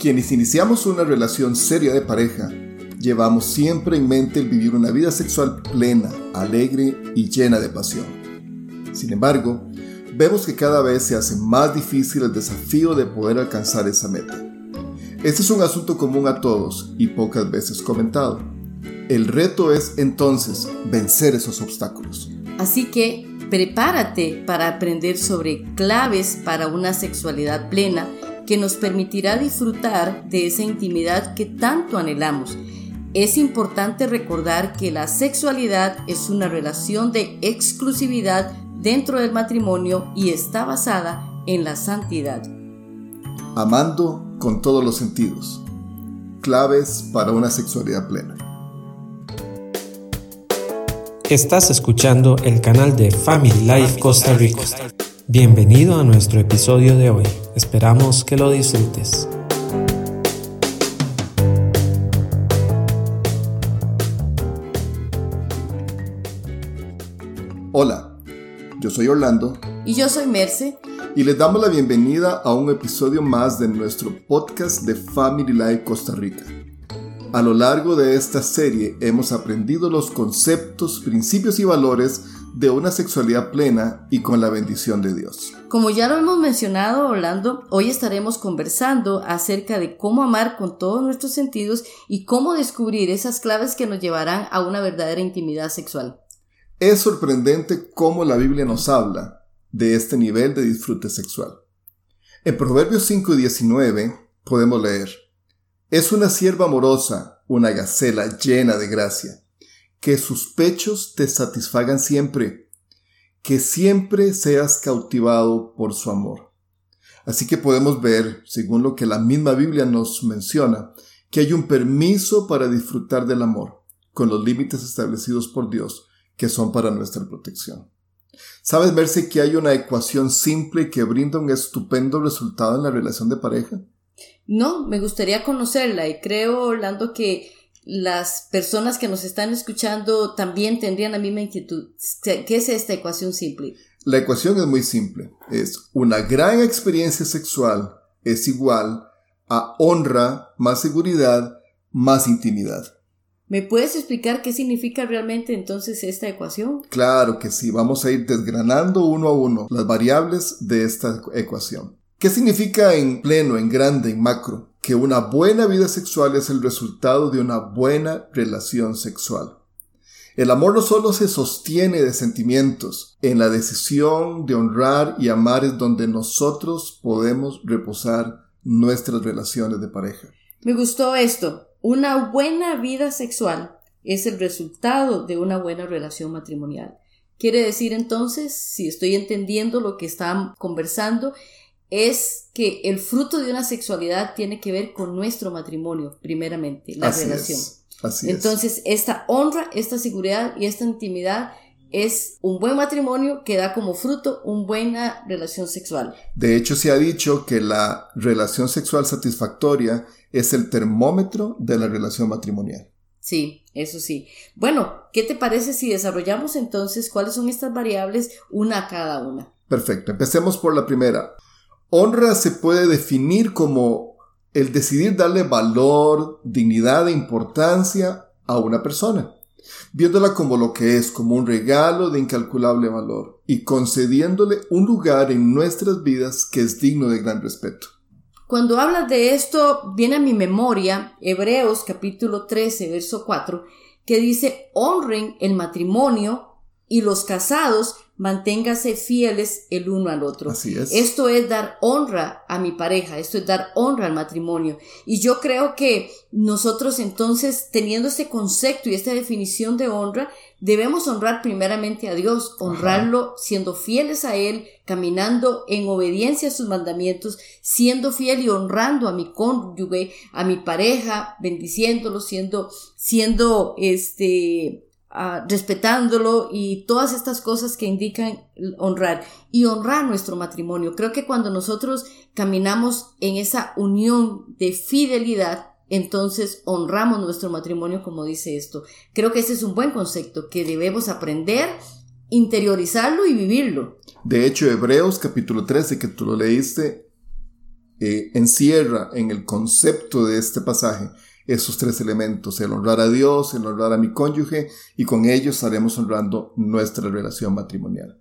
Quienes iniciamos una relación seria de pareja, llevamos siempre en mente el vivir una vida sexual plena, alegre y llena de pasión. Sin embargo, vemos que cada vez se hace más difícil el desafío de poder alcanzar esa meta. Este es un asunto común a todos y pocas veces comentado. El reto es entonces vencer esos obstáculos. Así que prepárate para aprender sobre claves para una sexualidad plena que nos permitirá disfrutar de esa intimidad que tanto anhelamos. Es importante recordar que la sexualidad es una relación de exclusividad dentro del matrimonio y está basada en la santidad. Amando con todos los sentidos. Claves para una sexualidad plena. Estás escuchando el canal de Family Life Costa Rica. Bienvenido a nuestro episodio de hoy. Esperamos que lo disfrutes. Hola, yo soy Orlando. Y yo soy Merce. Y les damos la bienvenida a un episodio más de nuestro podcast de Family Life Costa Rica. A lo largo de esta serie hemos aprendido los conceptos, principios y valores de una sexualidad plena y con la bendición de Dios. Como ya lo hemos mencionado, Orlando, hoy estaremos conversando acerca de cómo amar con todos nuestros sentidos y cómo descubrir esas claves que nos llevarán a una verdadera intimidad sexual. Es sorprendente cómo la Biblia nos habla de este nivel de disfrute sexual. En Proverbios 5 y 19 podemos leer, es una sierva amorosa, una gacela llena de gracia. Que sus pechos te satisfagan siempre. Que siempre seas cautivado por su amor. Así que podemos ver, según lo que la misma Biblia nos menciona, que hay un permiso para disfrutar del amor, con los límites establecidos por Dios, que son para nuestra protección. ¿Sabes verse que hay una ecuación simple que brinda un estupendo resultado en la relación de pareja? No, me gustaría conocerla y creo, Orlando, que las personas que nos están escuchando también tendrían la misma inquietud. ¿Qué es esta ecuación simple? La ecuación es muy simple. Es una gran experiencia sexual es igual a honra más seguridad más intimidad. ¿Me puedes explicar qué significa realmente entonces esta ecuación? Claro que sí, vamos a ir desgranando uno a uno las variables de esta ecuación. ¿Qué significa en pleno, en grande, en macro? Que una buena vida sexual es el resultado de una buena relación sexual. El amor no solo se sostiene de sentimientos, en la decisión de honrar y amar es donde nosotros podemos reposar nuestras relaciones de pareja. Me gustó esto. Una buena vida sexual es el resultado de una buena relación matrimonial. Quiere decir entonces, si estoy entendiendo lo que están conversando, es que el fruto de una sexualidad tiene que ver con nuestro matrimonio, primeramente, la relación. Entonces, esta honra, esta seguridad y esta intimidad es un buen matrimonio que da como fruto una buena relación sexual. De hecho, se ha dicho que la relación sexual satisfactoria es el termómetro de la relación matrimonial. Sí, eso sí. Bueno, ¿qué te parece si desarrollamos entonces cuáles son estas variables una a cada una? Perfecto, empecemos por la primera. Honra se puede definir como el decidir darle valor, dignidad e importancia a una persona, viéndola como lo que es, como un regalo de incalculable valor y concediéndole un lugar en nuestras vidas que es digno de gran respeto. Cuando hablas de esto, viene a mi memoria Hebreos capítulo 13, verso 4, que dice, honren el matrimonio y los casados manténgase fieles el uno al otro. Así es. Esto es dar honra a mi pareja, esto es dar honra al matrimonio. Y yo creo que nosotros entonces, teniendo este concepto y esta definición de honra, debemos honrar primeramente a Dios, honrarlo siendo fieles a Él, caminando en obediencia a sus mandamientos, siendo fiel y honrando a mi cónyuge, a mi pareja, bendiciéndolo, siendo, siendo este, respetándolo y todas estas cosas que indican honrar y honrar nuestro matrimonio. Creo que cuando nosotros caminamos en esa unión de fidelidad, entonces honramos nuestro matrimonio como dice esto. Creo que ese es un buen concepto que debemos aprender, interiorizarlo y vivirlo. De hecho, Hebreos capítulo 13 que tú lo leíste, eh, encierra en el concepto de este pasaje esos tres elementos, el honrar a Dios, el honrar a mi cónyuge y con ellos estaremos honrando nuestra relación matrimonial.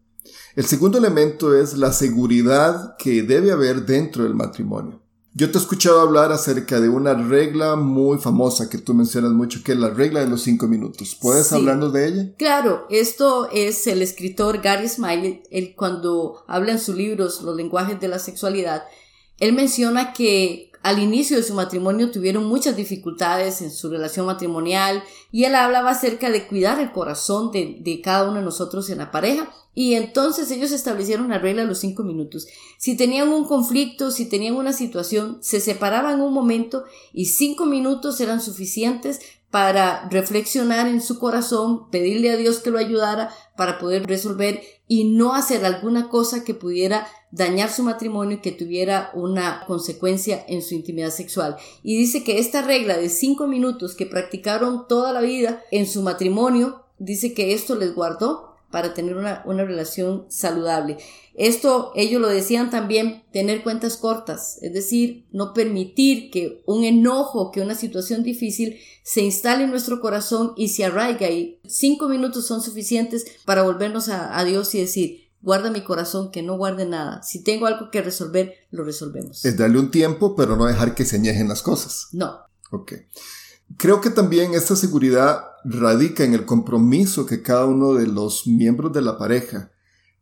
El segundo elemento es la seguridad que debe haber dentro del matrimonio. Yo te he escuchado hablar acerca de una regla muy famosa que tú mencionas mucho, que es la regla de los cinco minutos. ¿Puedes hablarnos de ella? Claro, esto es el escritor Gary Smiley, él cuando habla en sus libros Los lenguajes de la sexualidad, él menciona que al inicio de su matrimonio tuvieron muchas dificultades en su relación matrimonial y él hablaba acerca de cuidar el corazón de, de, cada uno de nosotros en la pareja y entonces ellos establecieron una regla de los cinco minutos. Si tenían un conflicto, si tenían una situación, se separaban un momento y cinco minutos eran suficientes para reflexionar en su corazón, pedirle a Dios que lo ayudara para poder resolver y no hacer alguna cosa que pudiera dañar su matrimonio y que tuviera una consecuencia en su intimidad sexual. Y dice que esta regla de cinco minutos que practicaron toda la vida en su matrimonio, dice que esto les guardó para tener una, una, relación saludable. Esto ellos lo decían también, tener cuentas cortas, es decir, no permitir que un enojo, que una situación difícil se instale en nuestro corazón y se arraiga y cinco minutos son suficientes para volvernos a, a Dios y decir, guarda mi corazón, que no guarde nada. Si tengo algo que resolver, lo resolvemos. Es darle un tiempo, pero no dejar que se añejen las cosas. No. Ok. Creo que también esta seguridad radica en el compromiso que cada uno de los miembros de la pareja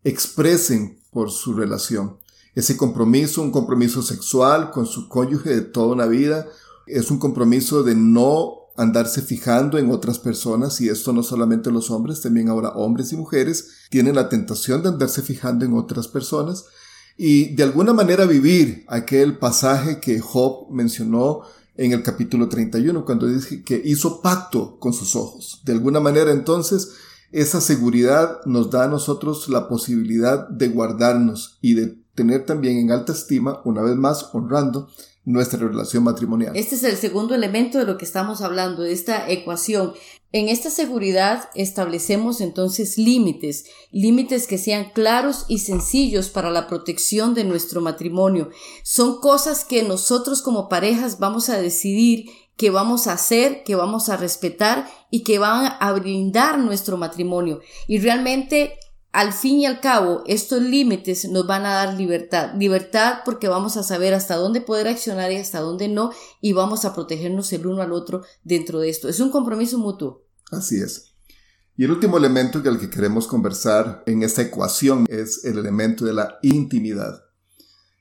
expresen por su relación. Ese compromiso, un compromiso sexual con su cónyuge de toda una vida, es un compromiso de no andarse fijando en otras personas y esto no solamente los hombres, también ahora hombres y mujeres tienen la tentación de andarse fijando en otras personas y de alguna manera vivir aquel pasaje que Job mencionó en el capítulo 31, cuando dice que hizo pacto con sus ojos. De alguna manera entonces, esa seguridad nos da a nosotros la posibilidad de guardarnos y de tener también en alta estima, una vez más honrando nuestra relación matrimonial. Este es el segundo elemento de lo que estamos hablando, de esta ecuación. En esta seguridad establecemos entonces límites, límites que sean claros y sencillos para la protección de nuestro matrimonio. Son cosas que nosotros como parejas vamos a decidir que vamos a hacer, que vamos a respetar y que van a brindar nuestro matrimonio. Y realmente al fin y al cabo, estos límites nos van a dar libertad. Libertad porque vamos a saber hasta dónde poder accionar y hasta dónde no, y vamos a protegernos el uno al otro dentro de esto. Es un compromiso mutuo. Así es. Y el último elemento del que queremos conversar en esta ecuación es el elemento de la intimidad.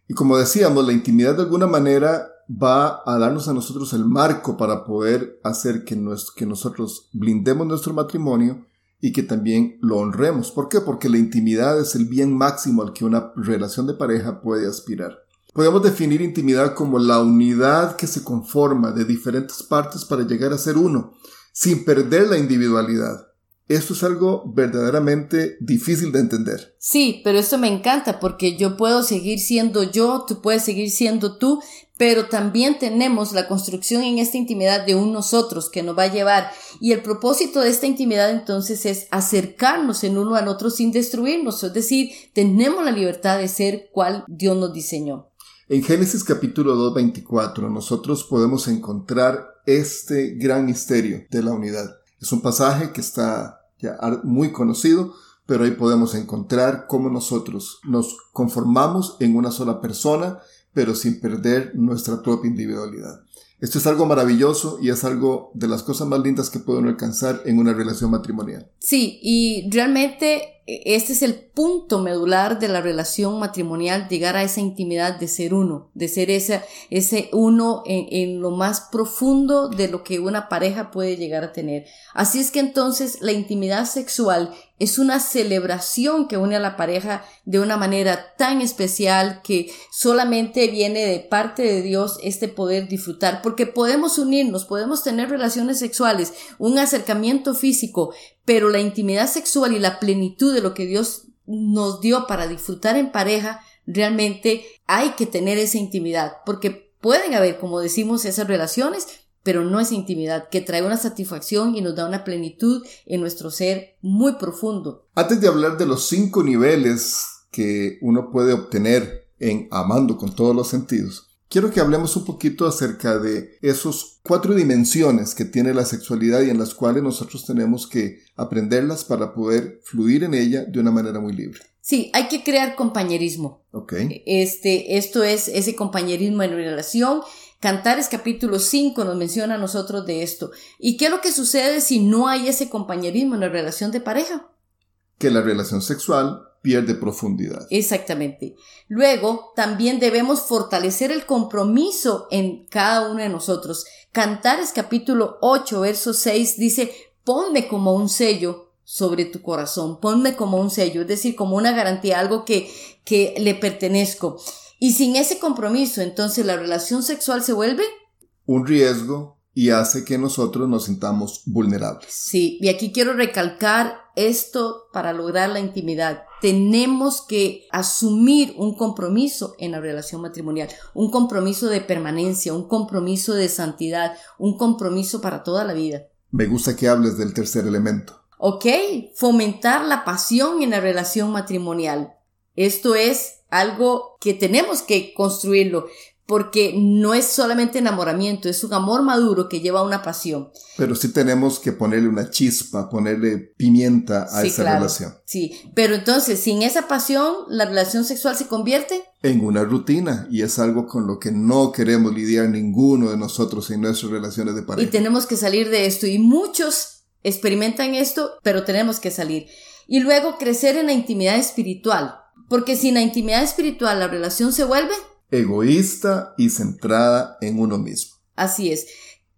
Y como decíamos, la intimidad de alguna manera va a darnos a nosotros el marco para poder hacer que, que nosotros blindemos nuestro matrimonio y que también lo honremos. ¿Por qué? Porque la intimidad es el bien máximo al que una relación de pareja puede aspirar. Podemos definir intimidad como la unidad que se conforma de diferentes partes para llegar a ser uno, sin perder la individualidad. Esto es algo verdaderamente difícil de entender. Sí, pero esto me encanta porque yo puedo seguir siendo yo, tú puedes seguir siendo tú, pero también tenemos la construcción en esta intimidad de un nosotros que nos va a llevar. Y el propósito de esta intimidad entonces es acercarnos en uno al otro sin destruirnos, es decir, tenemos la libertad de ser cual Dios nos diseñó. En Génesis capítulo 2, 24, nosotros podemos encontrar este gran misterio de la unidad. Es un pasaje que está ya muy conocido, pero ahí podemos encontrar cómo nosotros nos conformamos en una sola persona, pero sin perder nuestra propia individualidad. Esto es algo maravilloso y es algo de las cosas más lindas que pueden alcanzar en una relación matrimonial. Sí, y realmente este es el punto medular de la relación matrimonial, llegar a esa intimidad de ser uno, de ser ese, ese uno en, lo más profundo de lo que una pareja puede llegar a tener. Así es que entonces la intimidad sexual es una celebración que une a la pareja de una manera tan especial que solamente viene de parte de Dios este poder disfrutar, porque podemos unirnos, podemos tener relaciones sexuales, un acercamiento físico, pero la intimidad sexual y la plenitud de lo que Dios nos dio para disfrutar en pareja, realmente hay que tener esa intimidad, porque pueden haber, como decimos, esas relaciones, pero no esa intimidad que trae una satisfacción y nos da una plenitud en nuestro ser muy profundo. Antes de hablar de los cinco niveles que uno puede obtener en amando con todos los sentidos, quiero que hablemos un poquito acerca de esos cuatro dimensiones que tiene la sexualidad y en las cuales nosotros tenemos que aprenderlas para poder fluir en ella de una manera muy libre. Sí, hay que crear compañerismo. Ok. Este, esto es ese compañerismo en relación. Cantares capítulo 5 nos menciona a nosotros de esto. ¿Y qué es lo que sucede si no hay ese compañerismo en la relación de pareja? Que la relación sexual pierde profundidad. Exactamente. Luego, también debemos fortalecer el compromiso en cada uno de nosotros. Cantares capítulo 8, verso 6 dice, ponme como un sello sobre tu corazón, ponme como un sello, es decir, como una garantía, algo que, que le pertenezco. Y sin ese compromiso, entonces la relación sexual se vuelve un riesgo y hace que nosotros nos sintamos vulnerables. Sí, y aquí quiero recalcar esto para lograr la intimidad. Tenemos que asumir un compromiso en la relación matrimonial, un compromiso de permanencia, un compromiso de santidad, un compromiso para toda la vida. Me gusta que hables del tercer elemento. ¿Ok? Fomentar la pasión en la relación matrimonial. Esto es algo que tenemos que construirlo porque no es solamente enamoramiento, es un amor maduro que lleva una pasión. Pero sí tenemos que ponerle una chispa, ponerle pimienta a esa relación. Sí, pero entonces sin esa pasión, la relación sexual se convierte en una rutina y es algo con lo que no queremos lidiar ninguno de nosotros en nuestras relaciones de pareja. Y tenemos que salir de esto y muchos experimentan esto, pero tenemos que salir. Y luego crecer en la intimidad espiritual, porque sin la intimidad espiritual la relación se vuelve egoísta y centrada en uno mismo. Así es.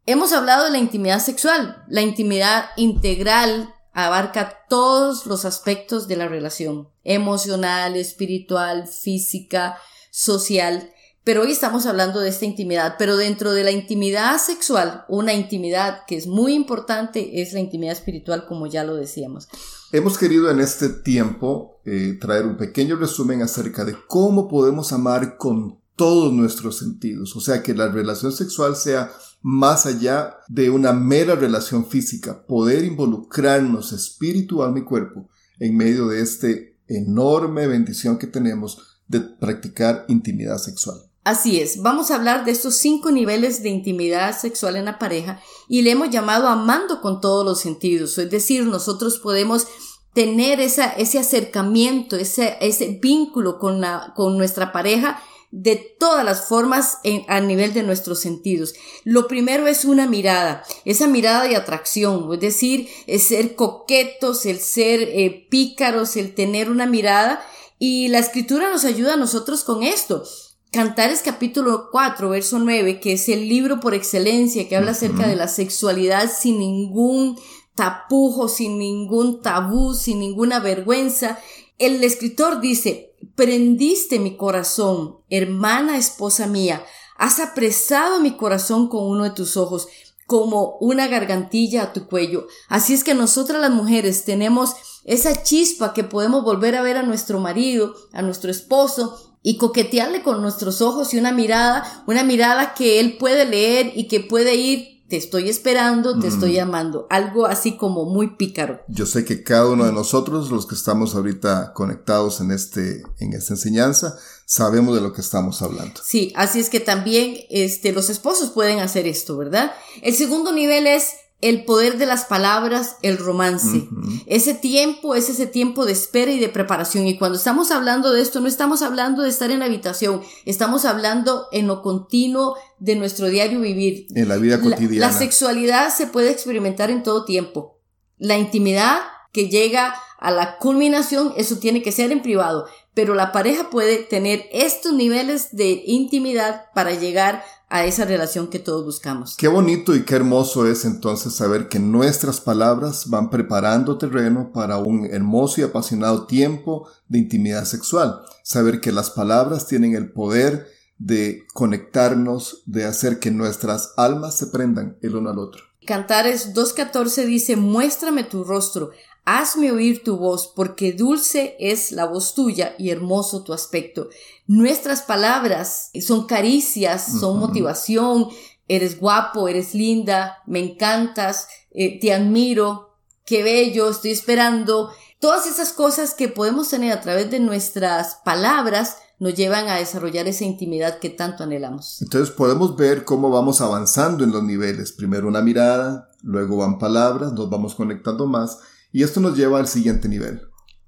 Hemos hablado de la intimidad sexual. La intimidad integral abarca todos los aspectos de la relación, emocional, espiritual, física, social. Pero hoy estamos hablando de esta intimidad, pero dentro de la intimidad sexual, una intimidad que es muy importante es la intimidad espiritual, como ya lo decíamos. Hemos querido en este tiempo eh, traer un pequeño resumen acerca de cómo podemos amar con todos nuestros sentidos, o sea, que la relación sexual sea más allá de una mera relación física, poder involucrarnos espíritu, alma y cuerpo en medio de este enorme bendición que tenemos de practicar intimidad sexual. Así es, vamos a hablar de estos cinco niveles de intimidad sexual en la pareja y le hemos llamado amando con todos los sentidos, es decir, nosotros podemos tener ese acercamiento, ese, vínculo con nuestra pareja de todas las formas a nivel de nuestros sentidos. Lo primero es una mirada, esa mirada de atracción, es decir, el ser coquetos, el ser eh, pícaros, el tener una mirada y la escritura nos ayuda a nosotros con esto. Cantares capítulo 4, verso 9, que es el libro por excelencia que habla acerca de la sexualidad sin ningún tapujo, sin ningún tabú, sin ninguna vergüenza. El escritor dice, prendiste mi corazón, hermana esposa mía, has apresado mi corazón con uno de tus ojos, como una gargantilla a tu cuello. Así es que nosotras las mujeres tenemos esa chispa que podemos volver a ver a nuestro marido, a nuestro esposo, y coquetearle con nuestros ojos y una mirada, una mirada que él puede leer y que puede ir, te estoy esperando, te estoy llamando, algo así como muy pícaro. Yo sé que cada uno de nosotros, los que estamos ahorita conectados en este, en esta enseñanza, sabemos de lo que estamos hablando. Sí, así es que también, este, los esposos pueden hacer esto, ¿verdad? El segundo nivel es el poder de las palabras, el romance. Ese tiempo es ese tiempo de espera y de preparación. Y cuando estamos hablando de esto, no estamos hablando de estar en la habitación, estamos hablando en lo continuo de nuestro diario vivir. En la vida cotidiana. La, la sexualidad se puede experimentar en todo tiempo. La intimidad que llega a la culminación, eso tiene que ser en privado. Pero la pareja puede tener estos niveles de intimidad para llegar a esa relación que todos buscamos. Qué bonito y qué hermoso es entonces saber que nuestras palabras van preparando terreno para un hermoso y apasionado tiempo de intimidad sexual. Saber que las palabras tienen el poder de conectarnos, de hacer que nuestras almas se prendan el uno al otro. Cantares 2.14 dice, muéstrame tu rostro, Hazme oír tu voz, porque dulce es la voz tuya y hermoso tu aspecto. Nuestras palabras son caricias, son motivación. Eres guapo, eres linda, me encantas, eh, te admiro, qué bello, estoy esperando. todas esas cosas que podemos tener a través de nuestras palabras nos llevan a desarrollar esa intimidad que tanto anhelamos. Entonces podemos ver cómo vamos avanzando en los niveles. Primero una mirada, luego van palabras, nos vamos conectando más y esto nos lleva al siguiente nivel.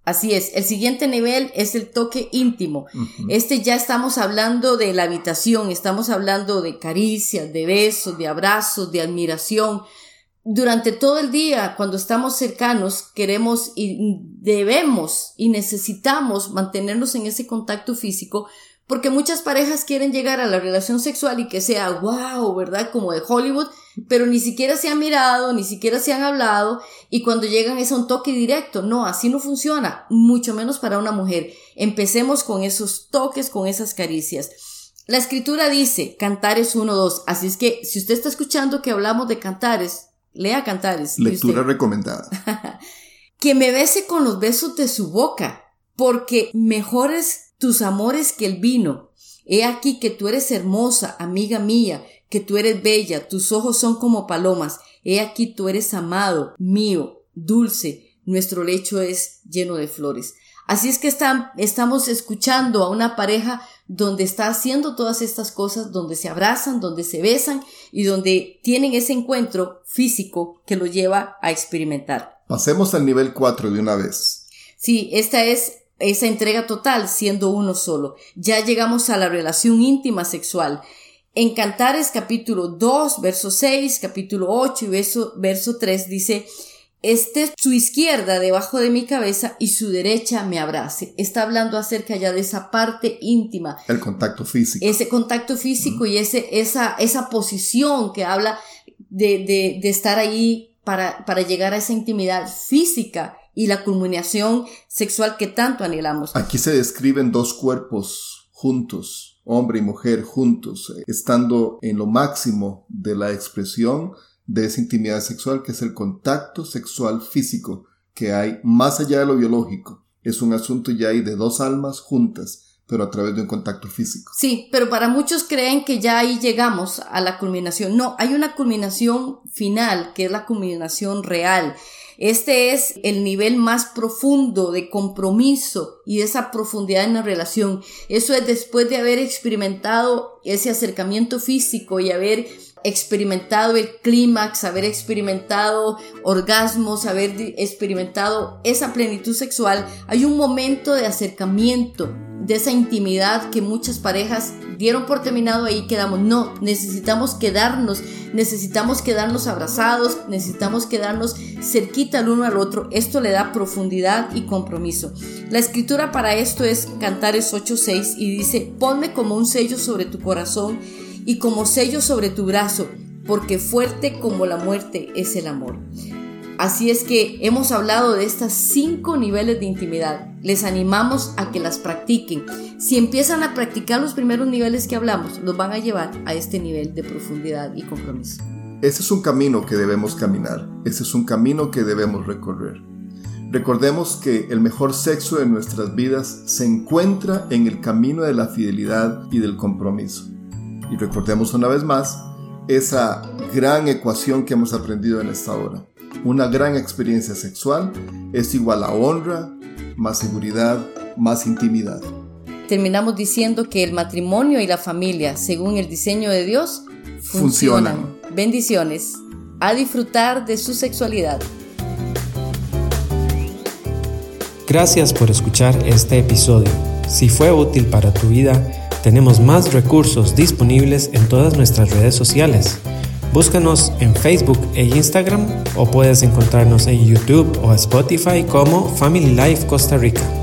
Así es, el siguiente nivel es el toque íntimo. Este ya estamos hablando de la habitación, estamos hablando de caricias, de besos, de abrazos, de admiración. Durante todo el día, cuando estamos cercanos, queremos y debemos y necesitamos mantenernos en ese contacto físico porque muchas parejas quieren llegar a la relación sexual y que sea wow, ¿verdad? Como de Hollywood, pero ni siquiera se han mirado, ni siquiera se han hablado y cuando llegan es un toque directo. No, así no funciona, mucho menos para una mujer. Empecemos con esos toques, con esas caricias. La escritura dice, Cantares 1-2, así es que si usted está escuchando que hablamos de Cantares, lea Cantares. Lectura recomendada. que me bese con los besos de su boca, porque mejores tus amores que el vino. He aquí que tú eres hermosa, amiga mía, que tú eres bella, tus ojos son como palomas. He aquí tú eres amado, mío, dulce, nuestro lecho es lleno de flores. Así es que están, estamos escuchando a una pareja donde está haciendo todas estas cosas, donde se abrazan, donde se besan y donde tienen ese encuentro físico que lo lleva a experimentar. Pasemos al nivel 4 de una vez. Sí, esta es esa entrega total siendo uno solo. Ya llegamos a la relación íntima sexual. En Cantares capítulo 2, verso 6, capítulo 8 y verso, verso 3 dice, esté su izquierda debajo de mi cabeza y su derecha me abrace. Está hablando acerca ya de esa parte íntima. El contacto físico. Ese contacto físico y ese, esa, esa posición que habla de, de, de estar ahí para, para llegar a esa intimidad física y la culminación sexual que tanto anhelamos. Aquí se describen dos cuerpos juntos, hombre y mujer juntos, estando en lo máximo de la expresión de esa intimidad sexual que es el contacto sexual físico que hay más allá de lo biológico. Es un asunto ya ahí de dos almas juntas, pero a través de un contacto físico. Sí, pero para muchos creen que ya ahí llegamos a la culminación. No, hay una culminación final, que es la culminación real. Este es el nivel más profundo de compromiso y de esa profundidad en la relación. Eso es después de haber experimentado ese acercamiento físico y haber experimentado el clímax, haber experimentado orgasmos, haber experimentado esa plenitud sexual, hay un momento de acercamiento, de esa intimidad que muchas parejas dieron por terminado ahí quedamos. No, necesitamos quedarnos, necesitamos quedarnos abrazados, necesitamos quedarnos cerquita el uno al otro. Esto le da profundidad y compromiso. La escritura para esto es Cantares 8:6 y dice, ponme como un sello sobre tu corazón y como sello sobre tu brazo, porque fuerte como la muerte es el amor. Así es que hemos hablado de estas cinco niveles de intimidad. Les animamos a que las practiquen. Si empiezan a practicar los primeros niveles que hablamos, los van a llevar a este nivel de profundidad y compromiso. Ese es un camino que debemos caminar. Ese es un camino que debemos recorrer. Recordemos que el mejor sexo de nuestras vidas se encuentra en el camino de la fidelidad y del compromiso. Y recordemos una vez más esa gran ecuación que hemos aprendido en esta hora. Una gran experiencia sexual es igual a honra, más seguridad, más intimidad. Terminamos diciendo que el matrimonio y la familia, según el diseño de Dios, funcionan. Bendiciones. A disfrutar de su sexualidad. Gracias por escuchar este episodio. Si fue útil para tu vida, tenemos más recursos disponibles en todas nuestras redes sociales. Búscanos en Facebook e Instagram o puedes encontrarnos en YouTube o Spotify como Family Life Costa Rica.